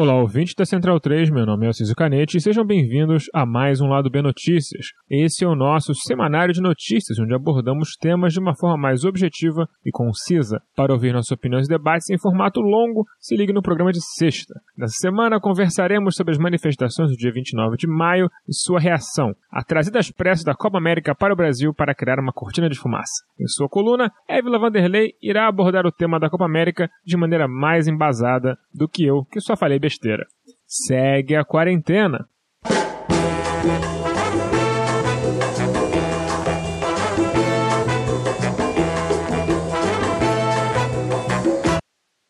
Olá, ouvintes da Central 3, meu nome é Alciso Canete e sejam bem-vindos a mais um Lado B Notícias. Esse é o nosso semanário de notícias, onde abordamos temas de uma forma mais objetiva e concisa. Para ouvir nossas opiniões e debates em formato longo, se ligue no programa de sexta. Nessa semana conversaremos sobre as manifestações do dia 29 de maio e sua reação, a trazida às pressas da Copa América para o Brasil para criar uma cortina de fumaça. Em sua coluna, Évila Vanderlei irá abordar o tema da Copa América de maneira mais embasada do que eu, que só falei besteira. Segue a quarentena.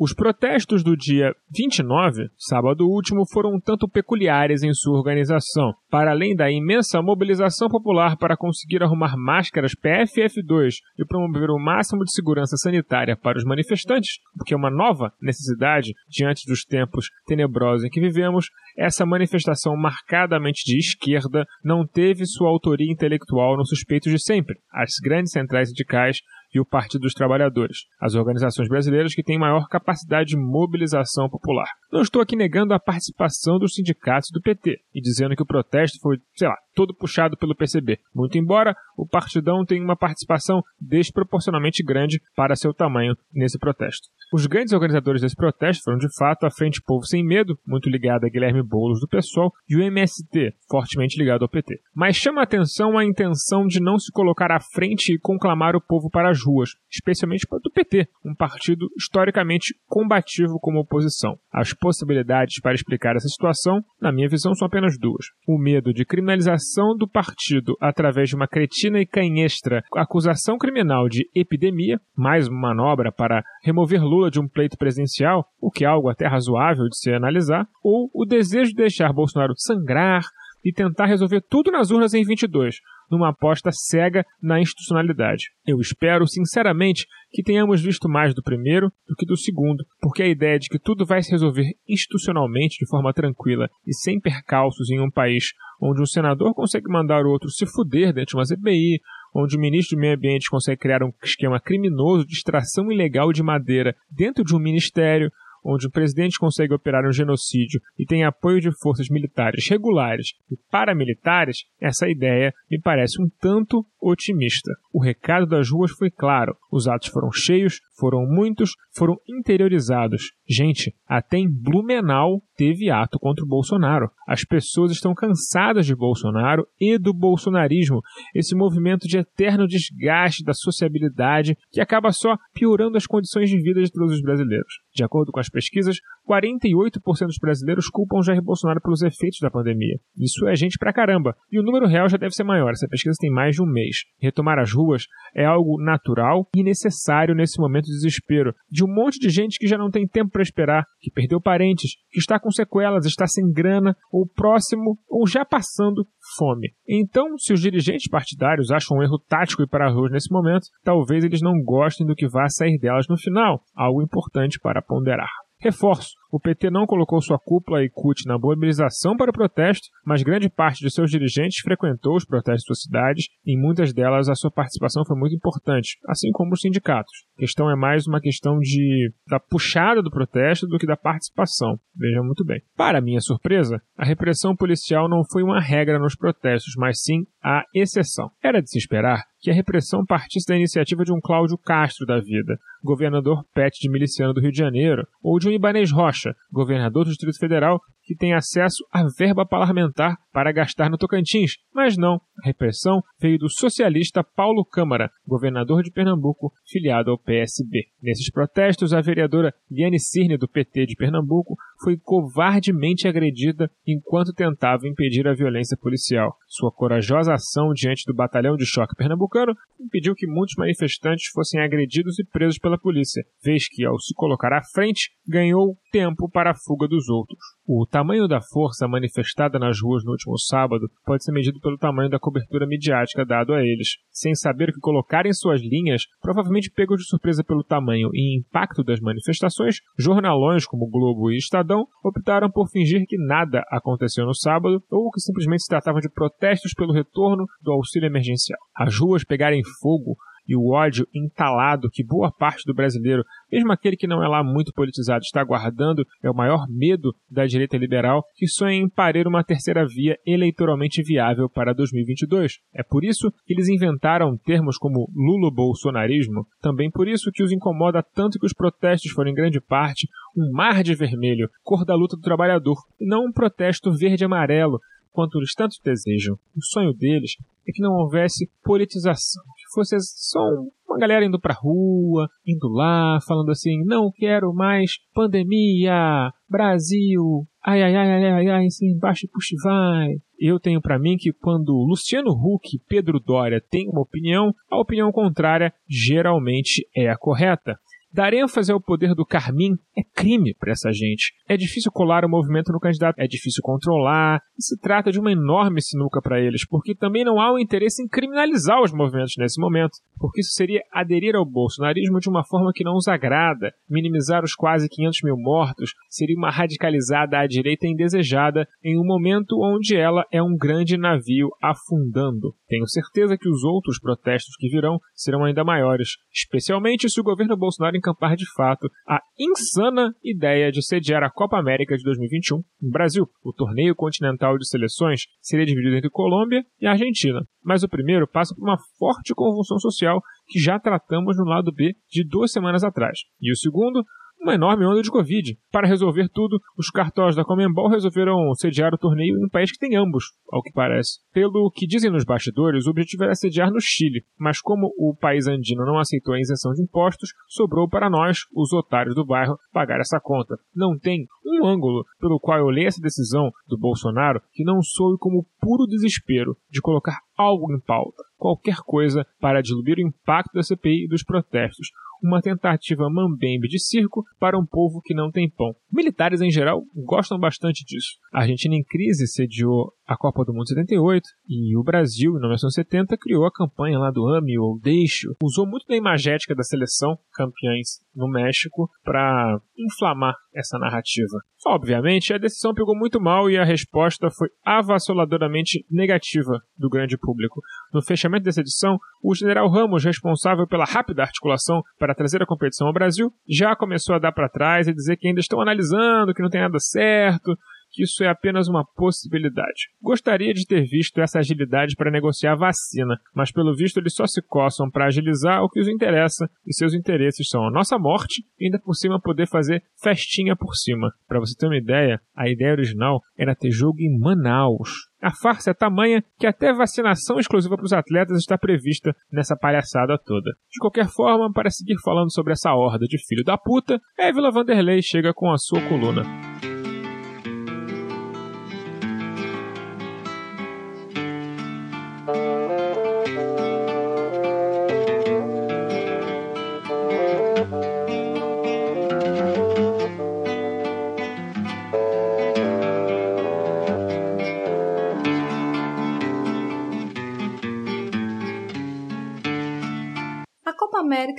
Os protestos do dia 29, sábado último, foram um tanto peculiares em sua organização. Para além da imensa mobilização popular para conseguir arrumar máscaras PFF2 e promover o máximo de segurança sanitária para os manifestantes, o que é uma nova necessidade diante dos tempos tenebrosos em que vivemos, essa manifestação marcadamente de esquerda não teve sua autoria intelectual nos suspeitos de sempre, as grandes centrais sindicais e o Partido dos Trabalhadores, as organizações brasileiras que têm maior capacidade de mobilização popular. Não estou aqui negando a participação dos sindicatos do PT e dizendo que o protesto foi, sei lá, todo puxado pelo PCB, muito embora o partidão tenha uma participação desproporcionalmente grande para seu tamanho nesse protesto. Os grandes organizadores desse protesto foram de fato a Frente Povo Sem Medo, muito ligada a Guilherme Boulos do PSOL, e o MST, fortemente ligado ao PT. Mas chama atenção a intenção de não se colocar à frente e conclamar o povo para as ruas, especialmente PT, um partido historicamente combativo como oposição. As possibilidades para explicar essa situação, na minha visão, são apenas duas. O medo de criminalização do partido através de uma cretina e canhestra acusação criminal de epidemia, mais uma manobra para remover Lula de um pleito presidencial, o que é algo até razoável de se analisar, ou o desejo de deixar Bolsonaro sangrar e tentar resolver tudo nas urnas em 22, numa aposta cega na institucionalidade. Eu espero, sinceramente, que tenhamos visto mais do primeiro do que do segundo, porque a ideia de que tudo vai se resolver institucionalmente de forma tranquila e sem percalços em um país onde um senador consegue mandar o outro se fuder dentro de uma CPI, onde o ministro do Meio Ambiente consegue criar um esquema criminoso de extração ilegal de madeira dentro de um ministério, onde o presidente consegue operar um genocídio e tem apoio de forças militares regulares e paramilitares, essa ideia me parece um tanto otimista. O recado das ruas foi claro: os atos foram cheios, foram muitos, foram interiorizados. Gente, até em Blumenau teve ato contra o Bolsonaro. As pessoas estão cansadas de Bolsonaro e do bolsonarismo, esse movimento de eterno desgaste da sociabilidade que acaba só piorando as condições de vida de todos os brasileiros. De acordo com as pesquisas, 48% dos brasileiros culpam Jair Bolsonaro pelos efeitos da pandemia. Isso é gente pra caramba. E o número real já deve ser maior. Essa pesquisa tem mais de um mês. Retomar as ruas é algo natural e necessário nesse momento de desespero de um monte de gente que já não tem tempo para esperar, que perdeu parentes, que está com sequelas, está sem grana, ou próximo, ou já passando fome. Então, se os dirigentes partidários acham um erro tático ir para as ruas nesse momento, talvez eles não gostem do que vá sair delas no final, algo importante para ponderar. Reforço: o PT não colocou sua cúpula e CUT na mobilização para o protesto, mas grande parte de seus dirigentes frequentou os protestos de suas cidades e em muitas delas a sua participação foi muito importante, assim como os sindicatos. A questão é mais uma questão de da puxada do protesto do que da participação. Vejam muito bem. Para minha surpresa, a repressão policial não foi uma regra nos protestos, mas sim a exceção. Era de se esperar que a repressão partisse da iniciativa de um Cláudio Castro da vida, governador pet de miliciano do Rio de Janeiro, ou de um Ibanez Rocha, governador do Distrito Federal, que tem acesso à verba parlamentar para gastar no Tocantins. Mas não, a repressão veio do socialista Paulo Câmara, governador de Pernambuco, filiado ao PSB. Nesses protestos, a vereadora Liane Cirne, do PT de Pernambuco, foi covardemente agredida enquanto tentava impedir a violência policial. Sua corajosa ação diante do batalhão de choque pernambucano impediu que muitos manifestantes fossem agredidos e presos pela polícia, vez que, ao se colocar à frente, ganhou tempo para a fuga dos outros. O tamanho da força manifestada nas ruas no último sábado pode ser medido pelo tamanho da cobertura midiática dado a eles. Sem saber o que colocar em suas linhas, provavelmente pegos de surpresa pelo tamanho e impacto das manifestações, jornalões como Globo e Estadão optaram por fingir que nada aconteceu no sábado ou que simplesmente se tratava de protestos pelo retorno do auxílio emergencial. As ruas pegarem fogo e o ódio entalado que boa parte do brasileiro, mesmo aquele que não é lá muito politizado, está guardando é o maior medo da direita liberal que sonha em parir uma terceira via eleitoralmente viável para 2022. É por isso que eles inventaram termos como lulo-bolsonarismo, também por isso que os incomoda tanto que os protestos foram em grande parte um mar de vermelho, cor da luta do trabalhador, e não um protesto verde-amarelo, quanto eles tanto desejam. O sonho deles é que não houvesse politização, que fosse só uma galera indo pra rua, indo lá, falando assim: não quero mais pandemia, Brasil, ai ai ai ai ai, ai sim, embaixo e puxa vai. Eu tenho para mim que quando Luciano Huck e Pedro Dória têm uma opinião, a opinião contrária geralmente é a correta. Dar ênfase ao poder do Carmim é crime para essa gente. É difícil colar o movimento no candidato, é difícil controlar, e se trata de uma enorme sinuca para eles, porque também não há o um interesse em criminalizar os movimentos nesse momento, porque isso seria aderir ao bolsonarismo de uma forma que não os agrada, minimizar os quase 500 mil mortos, seria uma radicalizada à direita indesejada em um momento onde ela é um grande navio afundando. Tenho certeza que os outros protestos que virão serão ainda maiores, especialmente se o governo Bolsonaro encampar de fato a insana ideia de sediar a Copa América de 2021 no Brasil. O torneio continental de seleções seria dividido entre Colômbia e Argentina, mas o primeiro passa por uma forte convulsão social que já tratamos no lado B de duas semanas atrás. E o segundo uma enorme onda de Covid. Para resolver tudo, os cartórios da Comembol resolveram sediar o torneio em um país que tem ambos, ao que parece. Pelo que dizem nos bastidores, o objetivo era sediar no Chile, mas como o país andino não aceitou a isenção de impostos, sobrou para nós, os otários do bairro, pagar essa conta. Não tem um ângulo pelo qual eu leio essa decisão do Bolsonaro que não soe como puro desespero de colocar algo em pauta, qualquer coisa para diluir o impacto da CPI e dos protestos, uma tentativa mambembe de circo para um povo que não tem pão. Militares em geral gostam bastante disso. A Argentina em crise sediou a Copa do Mundo 78 e o Brasil, em 1970, criou a campanha lá do Ame ou Deixo. Usou muito da imagética da seleção, campeãs no México, para inflamar essa narrativa. Obviamente, a decisão pegou muito mal e a resposta foi avassaladoramente negativa do grande público. No fechamento dessa edição, o general Ramos, responsável pela rápida articulação para trazer a competição ao Brasil, já começou a dar para trás e dizer que ainda estão analisando, que não tem nada certo, que isso é apenas uma possibilidade. Gostaria de ter visto essa agilidade para negociar a vacina, mas pelo visto eles só se coçam para agilizar o que os interessa, e seus interesses são a nossa morte e ainda por cima poder fazer festinha por cima. Para você ter uma ideia, a ideia original era ter jogo em Manaus. A farsa é tamanha que até vacinação exclusiva para os atletas está prevista nessa palhaçada toda. De qualquer forma, para seguir falando sobre essa horda de filho da puta, Évila Vanderlei chega com a sua coluna.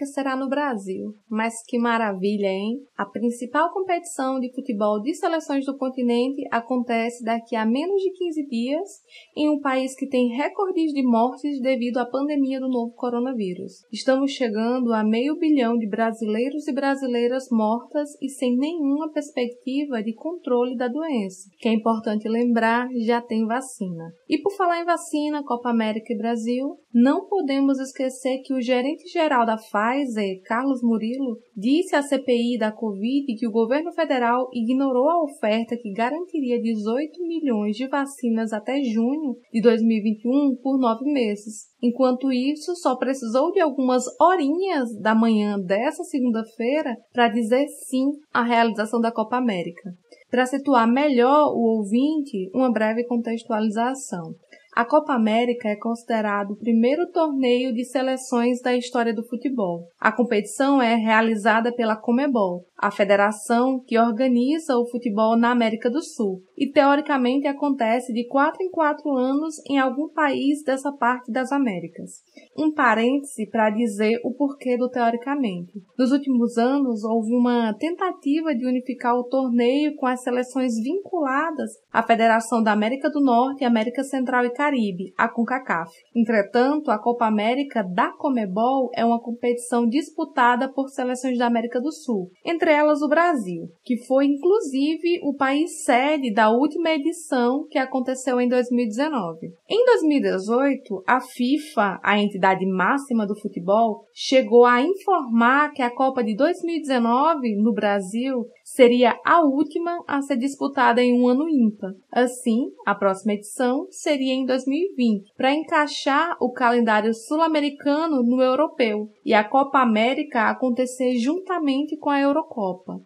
Será no Brasil. Mas que maravilha, hein? A principal competição de futebol de seleções do continente acontece daqui a menos de 15 dias em um país que tem recordes de mortes devido à pandemia do novo coronavírus. Estamos chegando a meio bilhão de brasileiros e brasileiras mortas e sem nenhuma perspectiva de controle da doença. Que é importante lembrar, já tem vacina. E por falar em vacina, Copa América e Brasil, não podemos esquecer que o gerente geral da Pfizer, Carlos Murilo, disse à CPI da Covid que o governo federal ignorou a oferta que garantiria 18 milhões de vacinas até junho de 2021 por nove meses. Enquanto isso, só precisou de algumas horinhas da manhã dessa segunda-feira para dizer sim à realização da Copa América. Para situar melhor o ouvinte, uma breve contextualização. A Copa América é considerado o primeiro torneio de seleções da história do futebol. A competição é realizada pela Comebol, a federação que organiza o futebol na América do Sul, e teoricamente acontece de 4 em 4 anos em algum país dessa parte das Américas. Um parêntese para dizer o porquê do teoricamente. Nos últimos anos houve uma tentativa de unificar o torneio com as seleções vinculadas à Federação da América do Norte América Central e Caribe, a CONCACAF. Entretanto, a Copa América da Comebol é uma competição disputada por seleções da América do Sul, entre elas o Brasil, que foi inclusive o país sede da última edição que aconteceu em 2019. Em 2018, a FIFA, a entidade máxima do futebol, chegou a informar que a Copa de 2019 no Brasil seria a última a ser disputada em um ano ímpar. Assim, a próxima edição seria em 2020, para encaixar o calendário sul-americano no europeu e a Copa América acontecer juntamente com a Eurocopa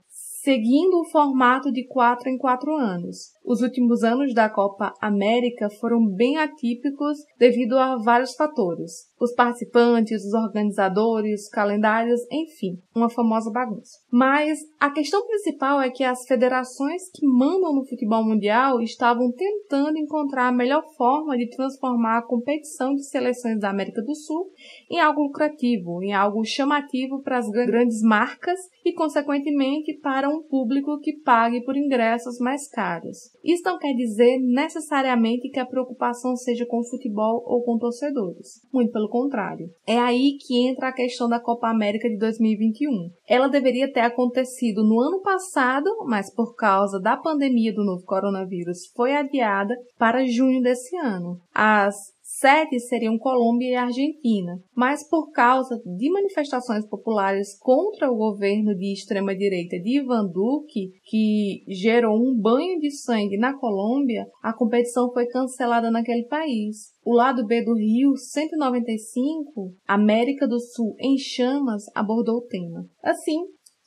seguindo o formato de quatro em quatro anos. Os últimos anos da Copa América foram bem atípicos devido a vários fatores. Os participantes, os organizadores, calendários, enfim, uma famosa bagunça. Mas a questão principal é que as federações que mandam no futebol mundial estavam tentando encontrar a melhor forma de transformar a competição de seleções da América do Sul em algo lucrativo, em algo chamativo para as grandes marcas e, consequentemente, para um público que pague por ingressos mais caros. Isso não quer dizer necessariamente que a preocupação seja com o futebol ou com torcedores. Muito pelo contrário. É aí que entra a questão da Copa América de 2021. Ela deveria ter acontecido no ano passado, mas por causa da pandemia do novo coronavírus foi adiada para junho desse ano. As Sete seriam Colômbia e Argentina, mas por causa de manifestações populares contra o governo de extrema-direita de Ivan Duque, que gerou um banho de sangue na Colômbia, a competição foi cancelada naquele país. O lado B do Rio 195, América do Sul em chamas, abordou o tema. Assim,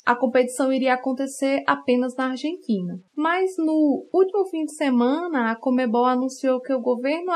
a competição iria acontecer apenas na Argentina. Mas no último fim de semana, a Comebol anunciou que o governo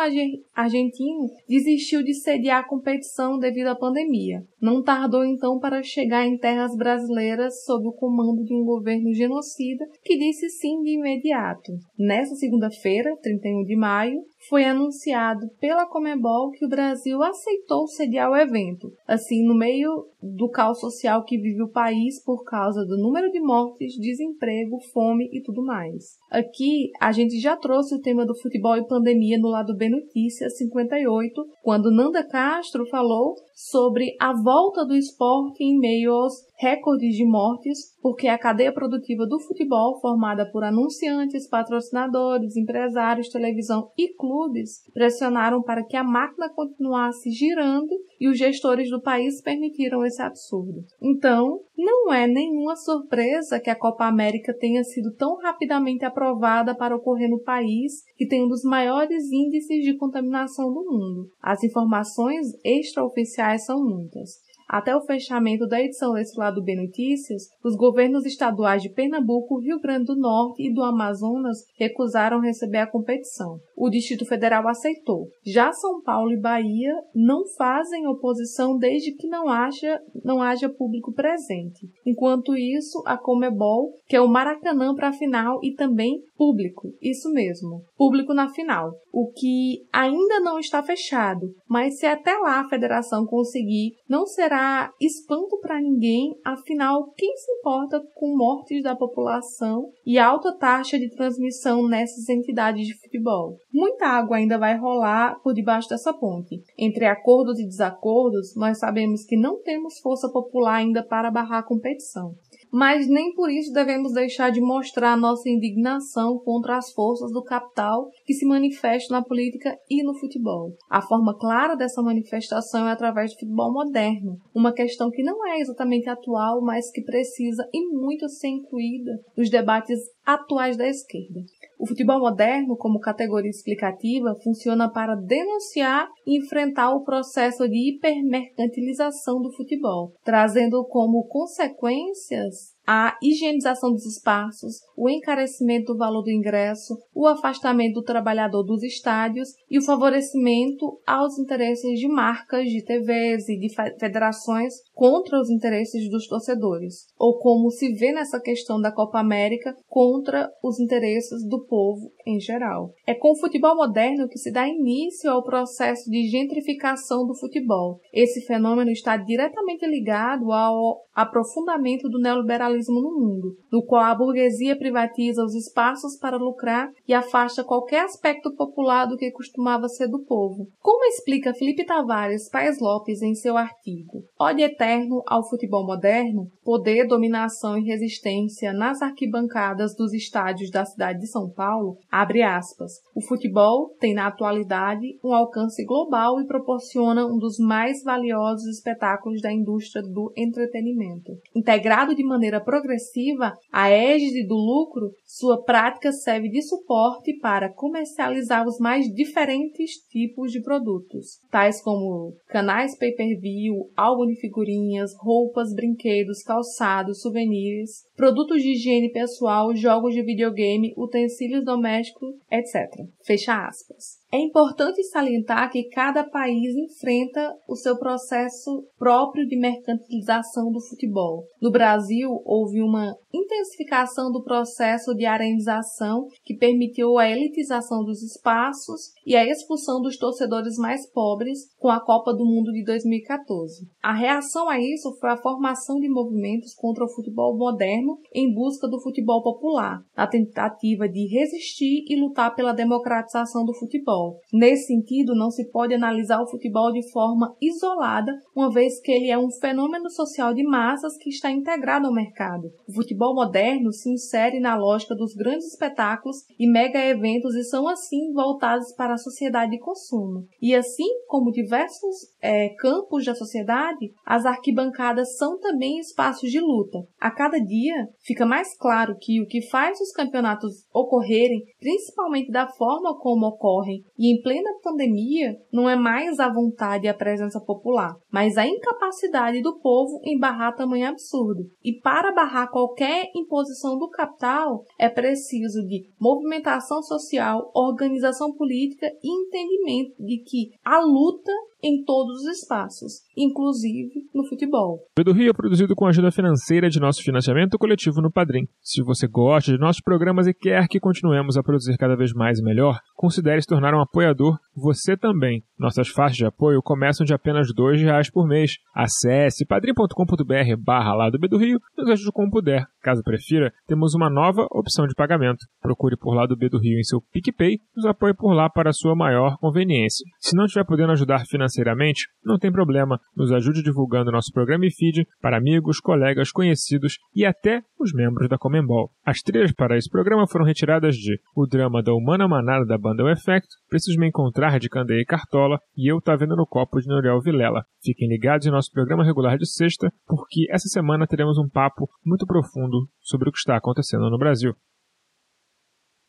argentino desistiu de sediar a competição devido à pandemia. Não tardou então para chegar em terras brasileiras sob o comando de um governo genocida que disse sim de imediato. Nessa segunda-feira, 31 de maio, foi anunciado pela Comebol que o Brasil aceitou sediar o evento. Assim, no meio do caos social que vive o país por causa do número de mortes, desemprego, fome e tudo mais. Aqui, a gente já trouxe o tema do futebol e pandemia no lado B Notícias 58, quando Nanda Castro falou sobre a volta do esporte em meio aos recordes de mortes, porque a cadeia produtiva do futebol, formada por anunciantes, patrocinadores, empresários, televisão e clubes, pressionaram para que a máquina continuasse girando e os gestores do país permitiram esse absurdo. Então, não é nenhuma surpresa que a Copa América tenha sido tão rapidamente aprovada para ocorrer no país que tem um dos maiores índices de contaminação do mundo. As informações extraoficiais são muitas. Até o fechamento da edição desse lado B Notícias, os governos estaduais de Pernambuco, Rio Grande do Norte e do Amazonas recusaram receber a competição. O Distrito Federal aceitou. Já São Paulo e Bahia não fazem oposição desde que não haja, não haja público presente. Enquanto isso, a Comebol quer o Maracanã para a final e também público. Isso mesmo, público na final. O que ainda não está fechado, mas se até lá a federação conseguir, não será espanto para ninguém, afinal, quem se importa com mortes da população e alta taxa de transmissão nessas entidades de futebol? Muita água ainda vai rolar por debaixo dessa ponte. Entre acordos e desacordos, nós sabemos que não temos força popular ainda para barrar a competição mas nem por isso devemos deixar de mostrar nossa indignação contra as forças do capital que se manifestam na política e no futebol. A forma clara dessa manifestação é através do futebol moderno, uma questão que não é exatamente atual, mas que precisa e muito ser incluída nos debates atuais da esquerda. O futebol moderno, como categoria explicativa, funciona para denunciar e enfrentar o processo de hipermercantilização do futebol, trazendo como consequências a higienização dos espaços, o encarecimento do valor do ingresso, o afastamento do trabalhador dos estádios e o favorecimento aos interesses de marcas, de TVs e de federações contra os interesses dos torcedores, ou como se vê nessa questão da Copa América, contra os interesses do povo em geral. É com o futebol moderno que se dá início ao processo de gentrificação do futebol. Esse fenômeno está diretamente ligado ao aprofundamento do neoliberalismo no mundo, no qual a burguesia privatiza os espaços para lucrar e afasta qualquer aspecto popular do que costumava ser do povo. Como explica Felipe Tavares Paes Lopes em seu artigo Ode Eterno ao Futebol Moderno, Poder, Dominação e Resistência nas arquibancadas dos estádios da cidade de São Paulo, abre aspas, o futebol tem na atualidade um alcance global e proporciona um dos mais valiosos espetáculos da indústria do entretenimento. Integrado de maneira progressiva à égide do lucro, sua prática serve de suporte para comercializar os mais diferentes tipos de produtos, tais como canais pay-per-view, álbum de figurinhas, roupas, brinquedos, calçados, souvenirs, produtos de higiene pessoal, jogos de videogame, utensílios domésticos, etc. Fecha aspas. É importante salientar que cada país enfrenta o seu processo próprio de mercantilização do futebol. No Brasil, houve uma intensificação do processo de arenização que permitiu a elitização dos espaços e a expulsão dos torcedores mais pobres com a Copa do Mundo de 2014. A reação a isso foi a formação de movimentos contra o futebol moderno em busca do futebol popular, na tentativa de resistir e lutar pela democratização do futebol. Nesse sentido, não se pode analisar o futebol de forma isolada, uma vez que ele é um fenômeno social de massas que está integrado ao mercado. O futebol moderno se insere na lógica dos grandes espetáculos e mega eventos e são assim voltados para a sociedade de consumo. E assim como diversos é, campos da sociedade, as arquibancadas são também espaços de luta. A cada dia fica mais claro que o que faz os campeonatos ocorrerem, principalmente da forma como ocorrem e em plena pandemia, não é mais a vontade e a presença popular, mas a incapacidade do povo em barrar tamanho absurdo. E para barrar qualquer imposição do capital, é preciso de movimentação social, organização política e entendimento de que a luta em todos os espaços, inclusive no futebol. O do Rio é produzido com a ajuda financeira de nosso financiamento coletivo no Padrim. Se você gosta de nossos programas e quer que continuemos a produzir cada vez mais e melhor, considere se tornar um apoiador você também. Nossas faixas de apoio começam de apenas R$ reais por mês. Acesse padrim.com.br barra lá do Rio e nos ajude como puder. Caso prefira, temos uma nova opção de pagamento. Procure por lá do B do Rio em seu PicPay e nos apoie por lá para sua maior conveniência. Se não estiver podendo ajudar financeiramente, não tem problema. Nos ajude divulgando nosso programa e feed para amigos, colegas, conhecidos e até os membros da Comembol. As trilhas para esse programa foram retiradas de O Drama da Humana Manada da banda O Effect, Preciso Me Encontrar de Candeia e Cartola e Eu Tá Vendo no Copo de Noriel Vilela. Fiquem ligados em nosso programa regular de sexta, porque essa semana teremos um papo muito profundo sobre o que está acontecendo no Brasil.